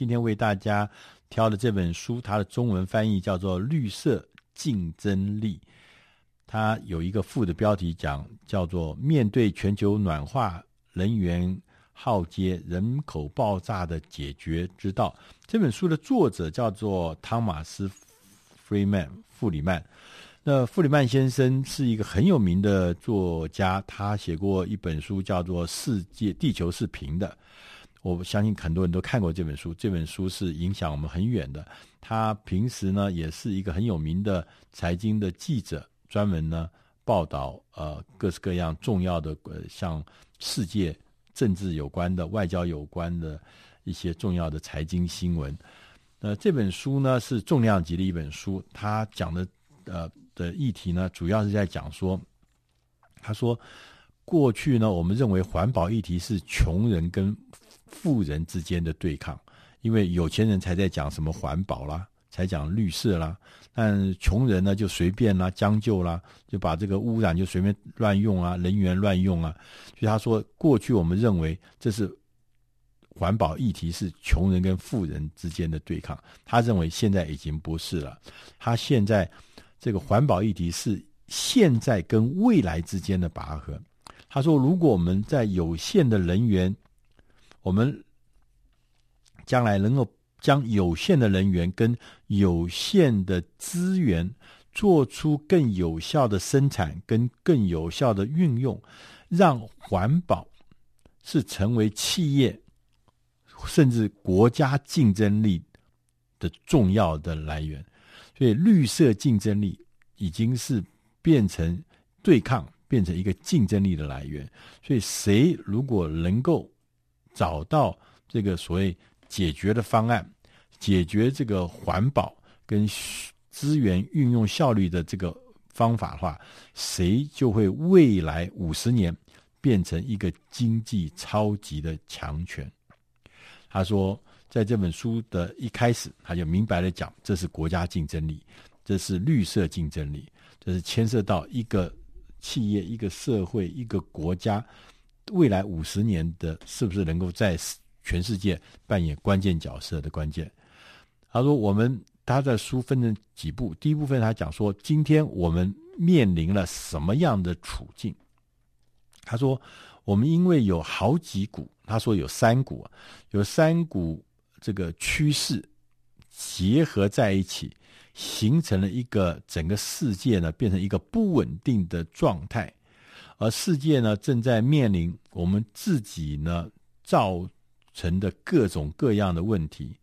今天为大家挑的这本书，它的中文翻译叫做《绿色竞争力》，它有一个副的标题讲叫做“面对全球暖化、能源浩劫、人口爆炸的解决之道”。这本书的作者叫做汤马斯·弗里曼，弗里曼。那弗里曼先生是一个很有名的作家，他写过一本书叫做《世界地球是平的》，我相信很多人都看过这本书。这本书是影响我们很远的。他平时呢也是一个很有名的财经的记者，专门呢报道呃各式各样重要的呃像世界政治有关的、外交有关的一些重要的财经新闻。呃，这本书呢是重量级的一本书，他讲的呃。的议题呢，主要是在讲说，他说，过去呢，我们认为环保议题是穷人跟富人之间的对抗，因为有钱人才在讲什么环保啦，才讲绿色啦，但穷人呢就随便啦，将就啦，就把这个污染就随便乱用啊，能源乱用啊，所以他说，过去我们认为这是环保议题是穷人跟富人之间的对抗，他认为现在已经不是了，他现在。这个环保议题是现在跟未来之间的拔河。他说：“如果我们在有限的能源，我们将来能够将有限的人员跟有限的资源做出更有效的生产跟更有效的运用，让环保是成为企业甚至国家竞争力的重要的来源。”所以，绿色竞争力已经是变成对抗，变成一个竞争力的来源。所以，谁如果能够找到这个所谓解决的方案，解决这个环保跟资源运用效率的这个方法的话，谁就会未来五十年变成一个经济超级的强权。他说。在这本书的一开始，他就明白的讲，这是国家竞争力，这是绿色竞争力，这是牵涉到一个企业、一个社会、一个国家未来五十年的是不是能够在全世界扮演关键角色的关键。他说，我们他的书分成几部，第一部分他讲说，今天我们面临了什么样的处境？他说，我们因为有好几股，他说有三股，有三股。这个趋势结合在一起，形成了一个整个世界呢，变成一个不稳定的状态，而世界呢，正在面临我们自己呢造成的各种各样的问题，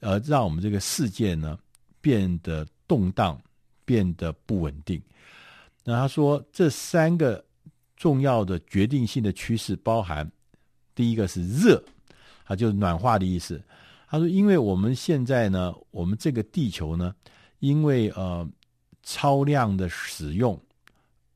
而让我们这个世界呢变得动荡，变得不稳定。那他说，这三个重要的决定性的趋势包含，第一个是热，它就是暖化的意思。他说：“因为我们现在呢，我们这个地球呢，因为呃超量的使用，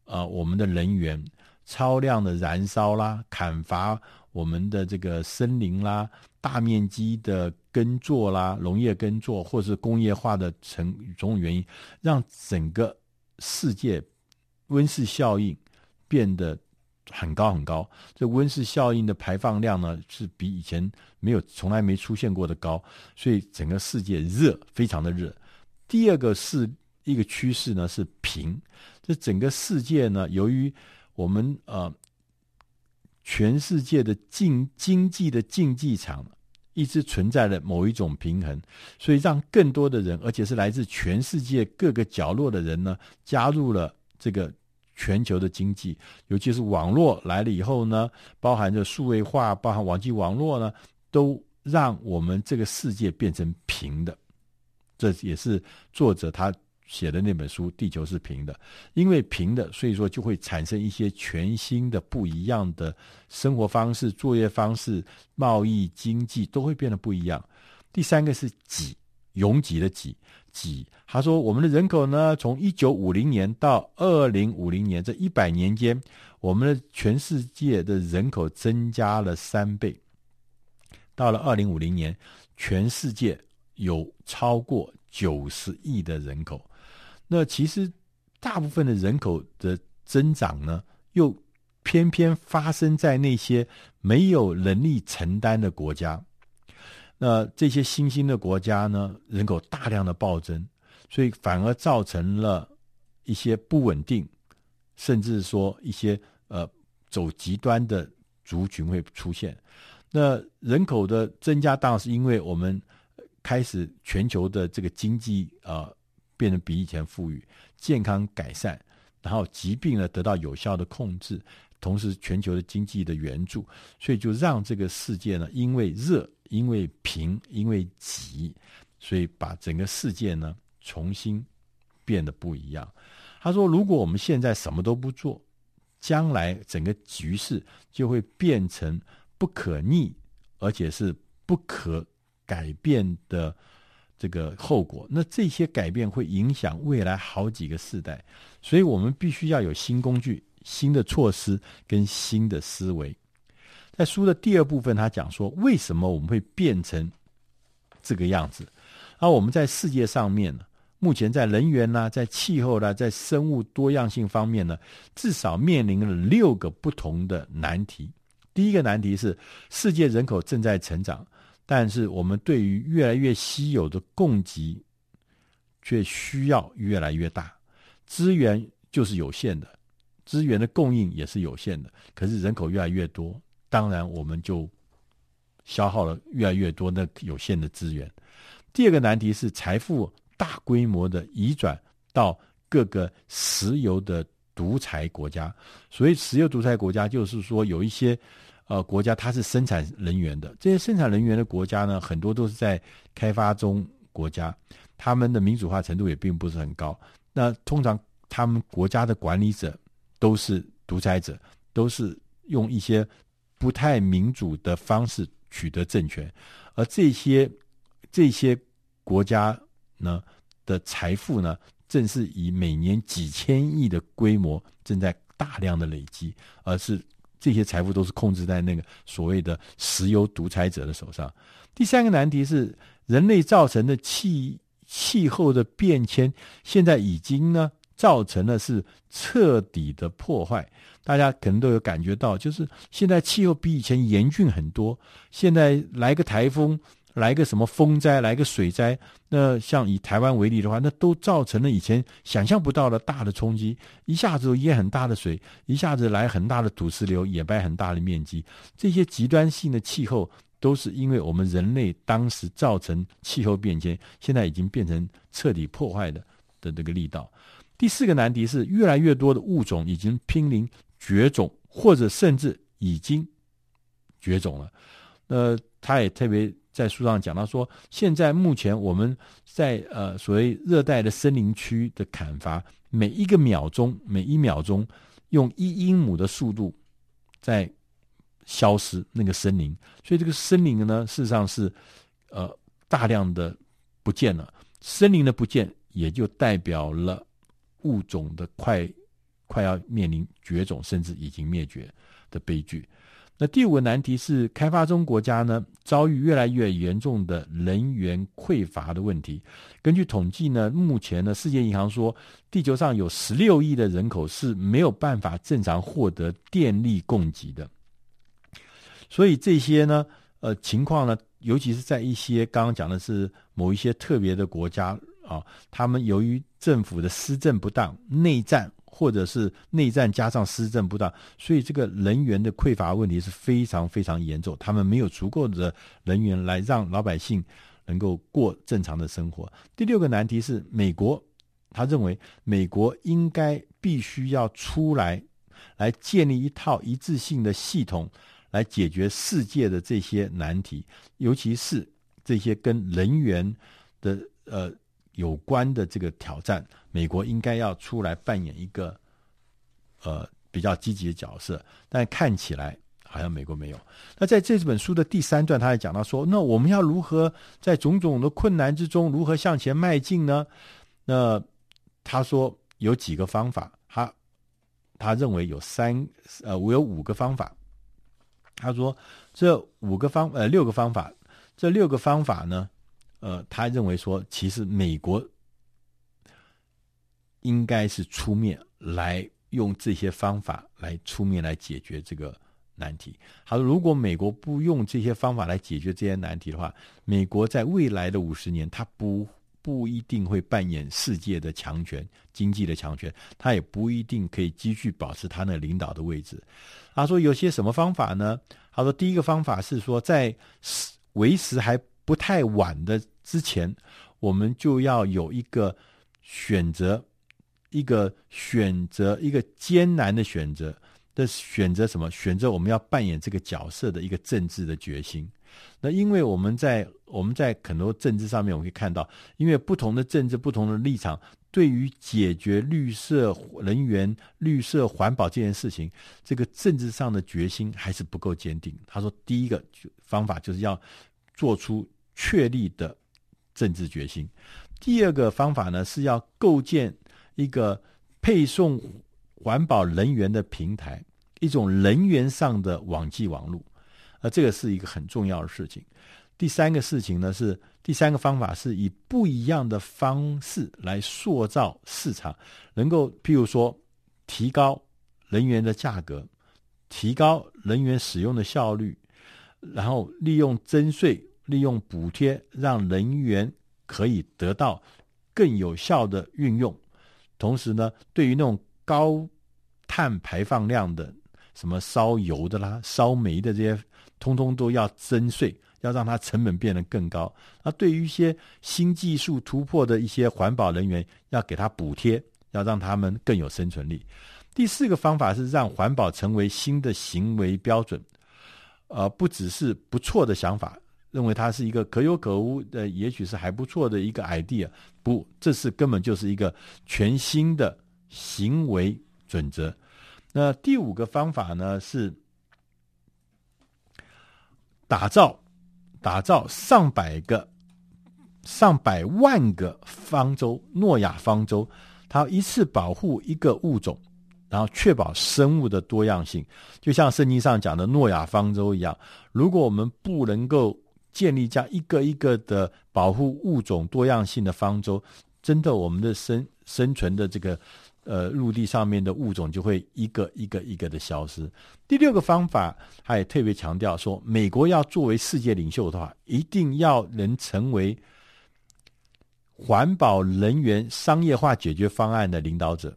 呃我们的能源超量的燃烧啦，砍伐我们的这个森林啦，大面积的耕作啦，农业耕作或是工业化的成种种原因，让整个世界温室效应变得。”很高很高，这温室效应的排放量呢，是比以前没有从来没出现过的高，所以整个世界热，非常的热。第二个是一个趋势呢，是平，这整个世界呢，由于我们呃全世界的竞经济的竞技场一直存在着某一种平衡，所以让更多的人，而且是来自全世界各个角落的人呢，加入了这个。全球的经济，尤其是网络来了以后呢，包含着数位化，包含网际网络呢，都让我们这个世界变成平的。这也是作者他写的那本书《地球是平的》，因为平的，所以说就会产生一些全新的、不一样的生活方式、作业方式、贸易、经济都会变得不一样。第三个是挤，拥挤的挤。挤？他说，我们的人口呢，从一九五零年到二零五零年这一百年间，我们的全世界的人口增加了三倍。到了二零五零年，全世界有超过九十亿的人口。那其实大部分的人口的增长呢，又偏偏发生在那些没有能力承担的国家。那这些新兴的国家呢，人口大量的暴增，所以反而造成了一些不稳定，甚至说一些呃走极端的族群会出现。那人口的增加，当然是因为我们开始全球的这个经济啊、变得比以前富裕，健康改善，然后疾病呢得到有效的控制。同时，全球的经济的援助，所以就让这个世界呢，因为热、因为贫、因为挤，所以把整个世界呢重新变得不一样。他说：“如果我们现在什么都不做，将来整个局势就会变成不可逆，而且是不可改变的这个后果。那这些改变会影响未来好几个世代，所以我们必须要有新工具。”新的措施跟新的思维，在书的第二部分，他讲说为什么我们会变成这个样子。而我们在世界上面呢，目前在人员呢，在气候呢，在生物多样性方面呢，至少面临了六个不同的难题。第一个难题是世界人口正在成长，但是我们对于越来越稀有的供给却需要越来越大，资源就是有限的。资源的供应也是有限的，可是人口越来越多，当然我们就消耗了越来越多那有限的资源。第二个难题是财富大规模的移转到各个石油的独裁国家。所以石油独裁国家，就是说有一些呃国家它是生产能源的，这些生产能源的国家呢，很多都是在开发中国家，他们的民主化程度也并不是很高。那通常他们国家的管理者。都是独裁者，都是用一些不太民主的方式取得政权，而这些这些国家呢的财富呢，正是以每年几千亿的规模正在大量的累积，而是这些财富都是控制在那个所谓的石油独裁者的手上。第三个难题是人类造成的气气候的变迁，现在已经呢。造成了是彻底的破坏，大家可能都有感觉到，就是现在气候比以前严峻很多。现在来个台风，来个什么风灾，来个水灾，那像以台湾为例的话，那都造成了以前想象不到的大的冲击。一下子淹很大的水，一下子来很大的土石流，掩埋很大的面积。这些极端性的气候，都是因为我们人类当时造成气候变迁，现在已经变成彻底破坏的的这个力道。第四个难题是，越来越多的物种已经濒临绝种，或者甚至已经绝种了。呃，他也特别在书上讲到说，现在目前我们在呃所谓热带的森林区的砍伐，每一个秒钟，每一秒钟用一英亩的速度在消失那个森林，所以这个森林呢，事实上是呃大量的不见了。森林的不见，也就代表了。物种的快快要面临绝种，甚至已经灭绝的悲剧。那第五个难题是，开发中国家呢遭遇越来越严重的能源匮乏的问题。根据统计呢，目前呢，世界银行说，地球上有十六亿的人口是没有办法正常获得电力供给的。所以这些呢，呃，情况呢，尤其是在一些刚刚讲的是某一些特别的国家。啊，他们由于政府的施政不当、内战，或者是内战加上施政不当，所以这个人员的匮乏问题是非常非常严重。他们没有足够的人员来让老百姓能够过正常的生活。第六个难题是美国，他认为美国应该必须要出来，来建立一套一致性的系统，来解决世界的这些难题，尤其是这些跟人员的呃。有关的这个挑战，美国应该要出来扮演一个呃比较积极的角色，但看起来好像美国没有。那在这本书的第三段，他还讲到说，那我们要如何在种种的困难之中，如何向前迈进呢？那他说有几个方法，他他认为有三呃，我有五个方法。他说这五个方呃六个方法，这六个方法呢？呃，他认为说，其实美国应该是出面来用这些方法来出面来解决这个难题。他说，如果美国不用这些方法来解决这些难题的话，美国在未来的五十年，他不不一定会扮演世界的强权、经济的强权，他也不一定可以继续保持他那领导的位置。他说，有些什么方法呢？他说，第一个方法是说，在为时还不太晚的之前，我们就要有一个选择，一个选择，一个艰难的选择。的选择什么？选择我们要扮演这个角色的一个政治的决心。那因为我们在我们在很多政治上面，我们可以看到，因为不同的政治、不同的立场，对于解决绿色能源、绿色环保这件事情，这个政治上的决心还是不够坚定。他说，第一个方法就是要做出确立的政治决心；第二个方法呢，是要构建一个配送。环保能源的平台，一种能源上的网际网络，而这个是一个很重要的事情。第三个事情呢，是第三个方法是以不一样的方式来塑造市场，能够譬如说提高能源的价格，提高能源使用的效率，然后利用征税、利用补贴，让能源可以得到更有效的运用。同时呢，对于那种高碳排放量的，什么烧油的啦、烧煤的这些，通通都要征税，要让它成本变得更高。那对于一些新技术突破的一些环保人员，要给他补贴，要让他们更有生存力。第四个方法是让环保成为新的行为标准，呃，不只是不错的想法，认为它是一个可有可无的，也许是还不错的一个 idea。不，这是根本就是一个全新的。行为准则。那第五个方法呢，是打造打造上百个、上百万个方舟，诺亚方舟，它一次保护一个物种，然后确保生物的多样性。就像圣经上讲的诺亚方舟一样，如果我们不能够建立这样一个一个的保护物种多样性的方舟，真的我们的生生存的这个。呃，陆地上面的物种就会一个一个一个的消失。第六个方法，他也特别强调说，美国要作为世界领袖的话，一定要能成为环保能源商业化解决方案的领导者。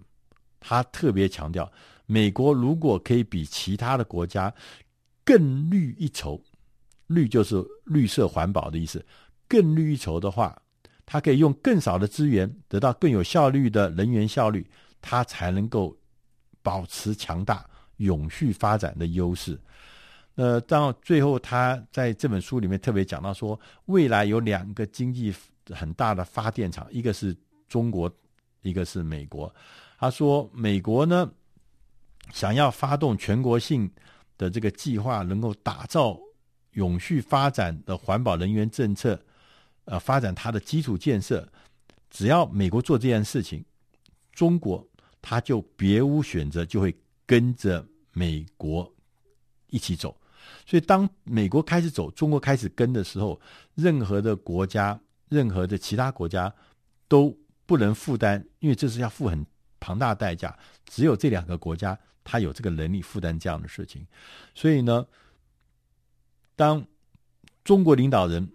他特别强调，美国如果可以比其他的国家更绿一筹，绿就是绿色环保的意思，更绿一筹的话，他可以用更少的资源得到更有效率的能源效率。它才能够保持强大、永续发展的优势。呃，到最后，他在这本书里面特别讲到说，未来有两个经济很大的发电厂，一个是中国，一个是美国。他说，美国呢想要发动全国性的这个计划，能够打造永续发展的环保能源政策，呃，发展它的基础建设。只要美国做这件事情，中国。他就别无选择，就会跟着美国一起走。所以，当美国开始走，中国开始跟的时候，任何的国家、任何的其他国家都不能负担，因为这是要付很庞大的代价。只有这两个国家，他有这个能力负担这样的事情。所以呢，当中国领导人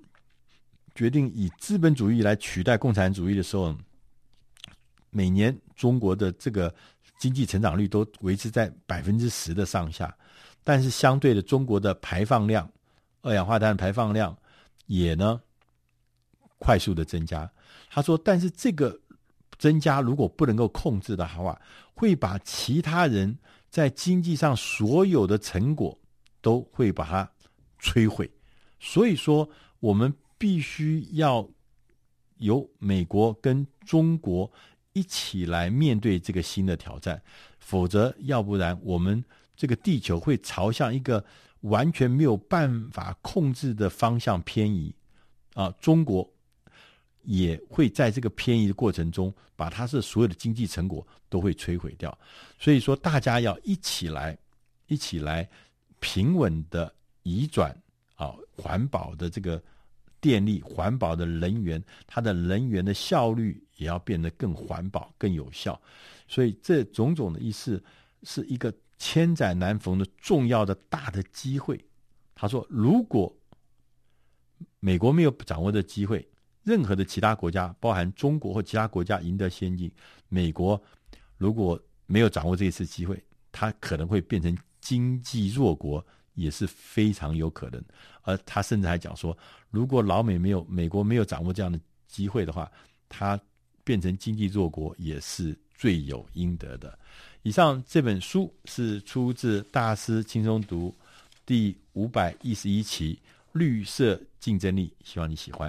决定以资本主义来取代共产主义的时候，每年中国的这个经济成长率都维持在百分之十的上下，但是相对的，中国的排放量、二氧化碳排放量也呢快速的增加。他说，但是这个增加如果不能够控制的话，会把其他人在经济上所有的成果都会把它摧毁。所以说，我们必须要由美国跟中国。一起来面对这个新的挑战，否则要不然我们这个地球会朝向一个完全没有办法控制的方向偏移啊！中国也会在这个偏移的过程中，把它的所有的经济成果都会摧毁掉。所以说，大家要一起来，一起来平稳的移转啊，环保的这个。电力环保的能源，它的能源的效率也要变得更环保、更有效。所以，这种种的意思是一个千载难逢的重要的大的机会。他说，如果美国没有掌握的机会，任何的其他国家，包含中国或其他国家赢得先进，美国如果没有掌握这一次机会，他可能会变成经济弱国，也是非常有可能。而他甚至还讲说，如果老美没有美国没有掌握这样的机会的话，他变成经济弱国也是罪有应得的。以上这本书是出自《大师轻松读》第五百一十一期《绿色竞争力》，希望你喜欢。